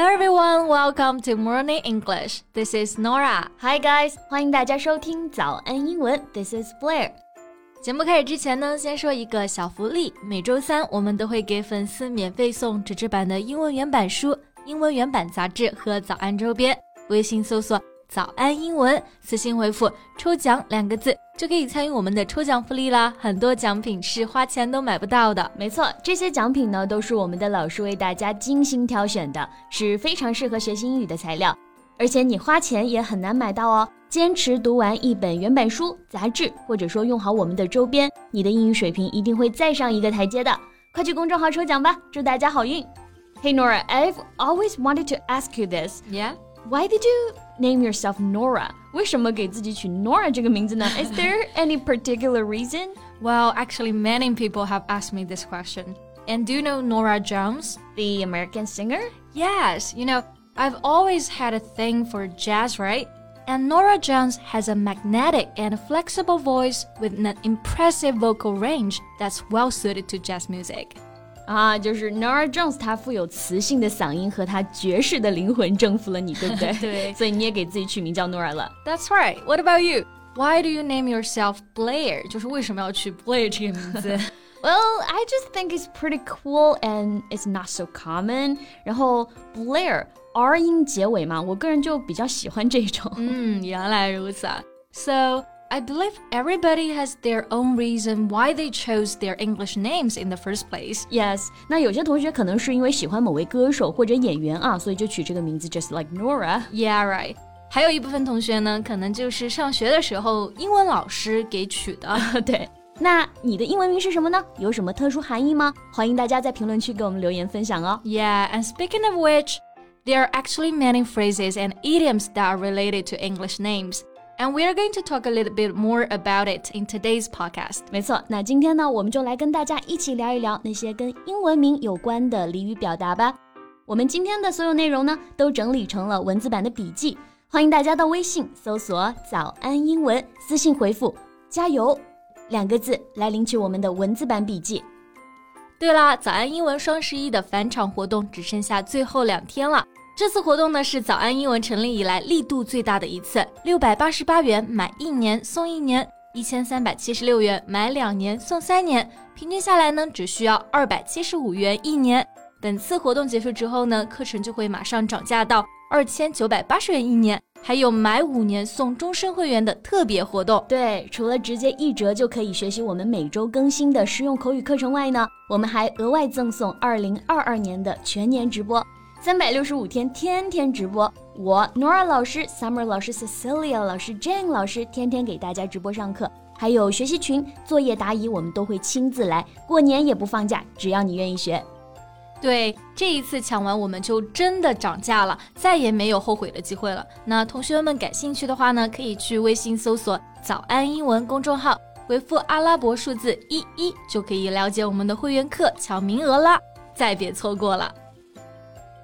Hello everyone, welcome to Morning English. This is Nora. Hi guys，欢迎大家收听早安英文。This is Blair。节目开始之前呢，先说一个小福利。每周三我们都会给粉丝免费送纸质版的英文原版书、英文原版杂志和早安周边。微信搜索早安英文，私信回复“抽奖”两个字，就可以参与我们的抽奖福利啦！很多奖品是花钱都买不到的。没错，这些奖品呢都是我们的老师为大家精心挑选的，是非常适合学习英语的材料，而且你花钱也很难买到哦。坚持读完一本原版书、杂志，或者说用好我们的周边，你的英语水平一定会再上一个台阶的。快去公众号抽奖吧，祝大家好运！Hey Nora, I've always wanted to ask you this. Yeah. Why did you name yourself Nora. 为什么给自己取 Nora 这个名字呢? Is there any particular reason? Well, actually, many people have asked me this question. And do you know Norah Jones? The American singer? Yes, you know, I've always had a thing for jazz, right? And Norah Jones has a magnetic and flexible voice with an impressive vocal range that's well suited to jazz music. 啊，就是 Norah Jones，她富有磁性的嗓音和她爵士的灵魂征服了你，对不对？对，所以你也给自己取名叫 Nora 了。That's right. What about you? Why do you name yourself Blair？就是为什么要取 Blair 这个名字？Well, I just think it's pretty cool and it's not so common. 然后 Blair R 音结尾嘛，我个人就比较喜欢这种。嗯，原来如此。So. I believe everybody has their own reason why they chose their English names in the first place. Yes，那有些同学可能是因为喜欢某位歌手或者演员啊，所以就取这个名字，just like Nora. Yeah, right. 还有一部分同学呢，可能就是上学的时候英文老师给取的。对，那你的英文名是什么呢？有什么特殊含义吗？欢迎大家在评论区给我们留言分享哦。Yeah, and speaking of which, there are actually many phrases and idioms that are related to English names. And we are going to talk a little bit more about it in today's podcast. 没错，那今天呢，我们就来跟大家一起聊一聊那些跟英文名有关的俚语表达吧。我们今天的所有内容呢，都整理成了文字版的笔记，欢迎大家到微信搜索“早安英文”，私信回复“加油”两个字来领取我们的文字版笔记。对啦，早安英文双十一的返场活动只剩下最后两天了。这次活动呢是早安英文成立以来力度最大的一次，六百八十八元买一年送一年，一千三百七十六元买两年送三年，平均下来呢只需要二百七十五元一年。本次活动结束之后呢，课程就会马上涨价到二千九百八十元一年，还有买五年送终身会员的特别活动。对，除了直接一折就可以学习我们每周更新的实用口语课程外呢，我们还额外赠送二零二二年的全年直播。三百六十五天，天天直播。我 Nora 老师、Summer 老师、Cecilia 老师、Jane 老师，天天给大家直播上课。还有学习群、作业答疑，我们都会亲自来。过年也不放假，只要你愿意学。对，这一次抢完，我们就真的涨价了，再也没有后悔的机会了。那同学们感兴趣的话呢，可以去微信搜索“早安英文”公众号，回复阿拉伯数字一一，就可以了解我们的会员课抢名额啦。再别错过了。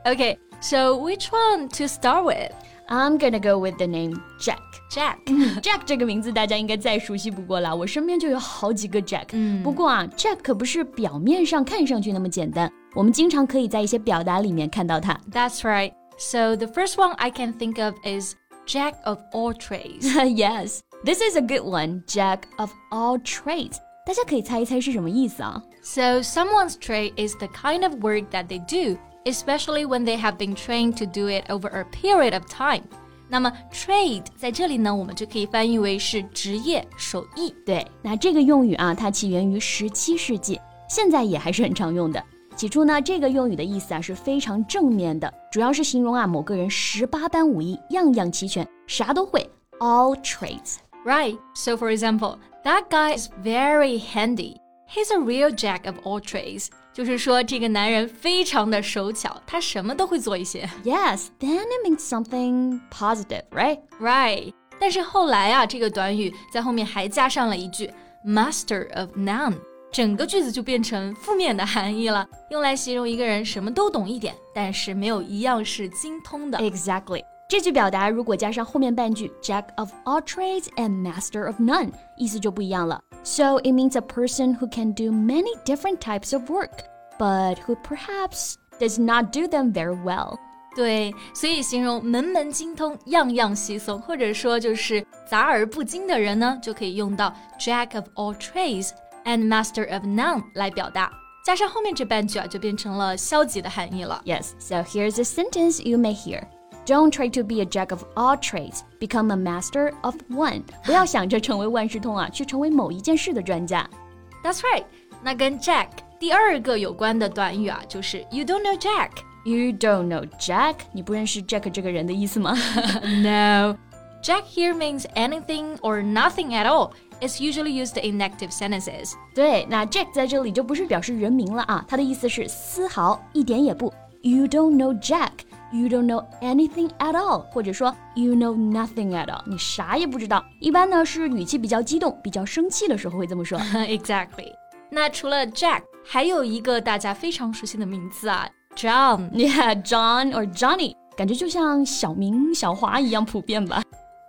Okay, so which one to start with? I'm gonna go with the name Jack. Jack. Jack 这个名字大家应该再熟悉不过了，我身边就有好几个 Jack。嗯，不过啊，Jack 可不是表面上看上去那么简单，我们经常可以在一些表达里面看到它。That's right. So the first one I can think of is Jack of all trades. yes, this is a good one. Jack of all trades. 大家可以猜一猜是什么意思啊？So someone's trade is the kind of work that they do especially when they have been trained to do it over a period of time. 那么 trade 在这里呢，我们就可以翻译为是职业、手艺。对，那这个用语啊，它起源于十七世纪，现在也还是很常用的。起初呢，这个用语的意思啊是非常正面的，主要是形容啊某个人十八般武艺，样样齐全，啥都会，all trades。Right. So for example, that guy is very handy. He's a real jack of all trades. 就是说，这个男人非常的手巧，他什么都会做一些。Yes, then it means something positive, right? Right. 但是后来啊，这个短语在后面还加上了一句 master of none，整个句子就变成负面的含义了，用来形容一个人什么都懂一点，但是没有一样是精通的。Exactly. 这句表达如果加上后面半句 Jack of all trades and master of none，意思就不一样了。So it means a person who can do many different types of work, but who perhaps does not do them very well. 对，所以形容门门精通、样样稀松，或者说就是杂而不精的人呢，就可以用到 Jack of all trades and master of none 来表达。加上后面这半句啊，就变成了消极的含义了。Yes, so here's a sentence you may hear. Don't try to be a jack of all trades, become a master of one. 不要想着成为万事通啊，去成为某一件事的专家。That's right. 那跟 Jack 第二个有关的短语啊，就是 You don't know Jack. You don't know Jack？你不认识 Jack 这个人的意思吗？No. Jack here means anything or nothing at all. It's usually used in negative sentences. 对，那 Jack 在这里就不是表示人名了啊，它的意思是丝毫、一点也不。You don't know Jack. You don't know anything at all，或者说 You know nothing at all，你啥也不知道。一般呢是语气比较激动、比较生气的时候会这么说。exactly。那除了 Jack，还有一个大家非常熟悉的名字啊。John. Yeah, John or Johnny，感觉就像小明、小华一样普遍吧。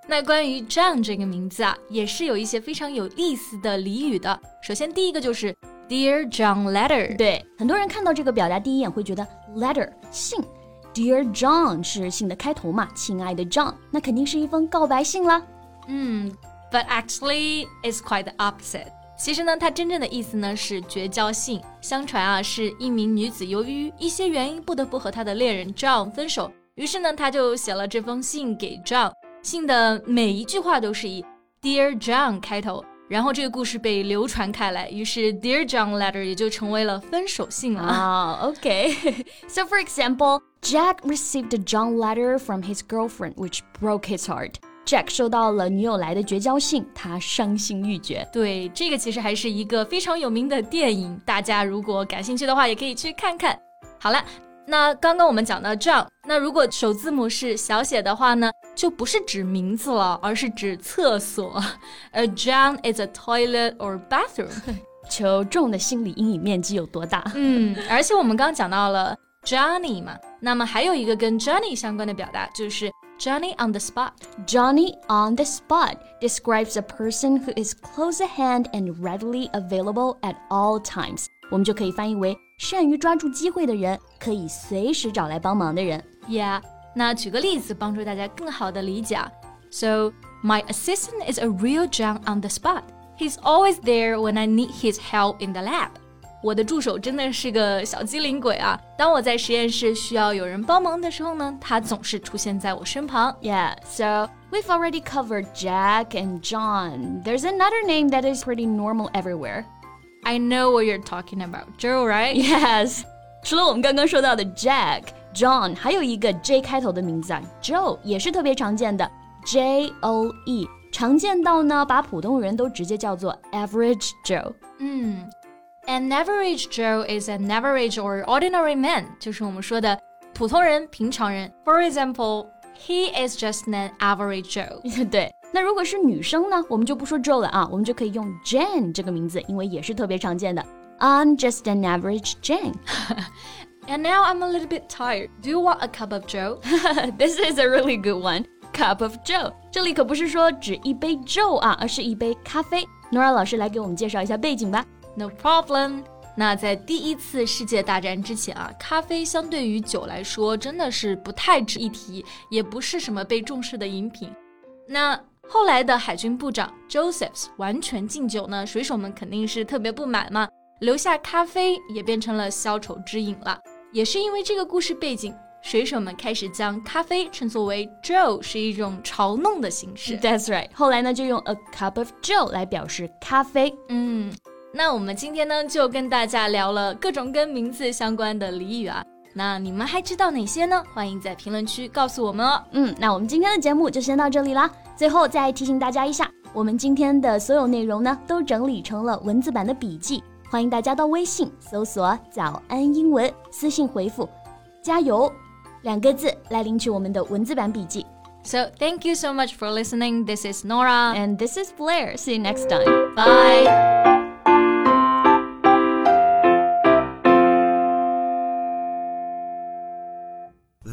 那关于 John 这个名字啊，也是有一些非常有意思的俚语的。首先第一个就是 Dear John Letter。对，很多人看到这个表达第一眼会觉得 letter 信，Dear John 是信的开头嘛，亲爱的 John，那肯定是一封告白信啦。嗯，But actually it's quite the opposite. 其实呢，它真正的意思呢是绝交信。相传啊，是一名女子由于一些原因不得不和她的恋人 John 分手，于是呢，她就写了这封信给 John。信的每一句话都是以 Dear John 开头，然后这个故事被流传开来，于是 Dear John Letter 也就成为了分手信了。啊、oh,，OK。so for example, Jack received a John letter from his girlfriend, which broke his heart. Jack 收到了女友来的绝交信，他伤心欲绝。对，这个其实还是一个非常有名的电影，大家如果感兴趣的话，也可以去看看。好了， 那刚刚我们讲到 John，那如果首字母是小写的话呢，就不是指名字了，而是指厕所。A John is a toilet or bathroom。求众的心理阴影面积有多大？嗯，而且我们刚刚讲到了 Johnny 嘛，那么还有一个跟 Johnny 相关的表达就是。Johnny on the spot. Johnny on the spot describes a person who is close at hand and readily available at all times. 我们就可以翻译为 善于抓住机会的人，可以随时找来帮忙的人。Yeah，那举个例子帮助大家更好的理解。So my assistant is a real John on the spot. He's always there when I need his help in the lab. 我的助手真的是个小机灵鬼啊！当我在实验室需要有人帮忙的时候呢，他总是出现在我身旁。Yeah, so we've already covered Jack and John. There's another name that is pretty normal everywhere. I know what you're talking about, Joe, right? Yes. 除了我们刚刚说到的 Jack、John，还有一个 J 开头的名字啊，Joe 也是特别常见的，J O E，常见到呢把普通人都直接叫做 Average Joe。嗯。An average Joe is an average or ordinary man，就是我们说的普通人、平常人。For example, he is just an average Joe。对， 那如果是女生呢，我们就不说 Joe 了啊，我们就可以用 Jane 这个名字，因为也是特别常见的。I'm just an average Jane. and now I'm a little bit tired. Do you want a cup of Joe? this is a really good one. Cup of Joe，这里可不是说指一杯 Joe 啊，而是一杯咖啡。Nora 老师来给我们介绍一下背景吧。No problem。那在第一次世界大战之前啊，咖啡相对于酒来说真的是不太值一提，也不是什么被重视的饮品。那 后来的海军部长 Josephs 完全禁酒呢，水手们肯定是特别不满嘛，留下咖啡也变成了消愁之饮了。也是因为这个故事背景，水手们开始将咖啡称作为 Joe，是一种嘲弄的形式。That's right。后来呢，就用 a cup of Joe 来表示咖啡。嗯。那我们今天呢，就跟大家聊了各种跟名字相关的俚语啊。那你们还知道哪些呢？欢迎在评论区告诉我们哦。嗯，那我们今天的节目就先到这里啦。最后再提醒大家一下，我们今天的所有内容呢，都整理成了文字版的笔记，欢迎大家到微信搜索“早安英文”，私信回复“加油”两个字来领取我们的文字版笔记。So thank you so much for listening. This is Nora and this is Blair. See you next time. Bye.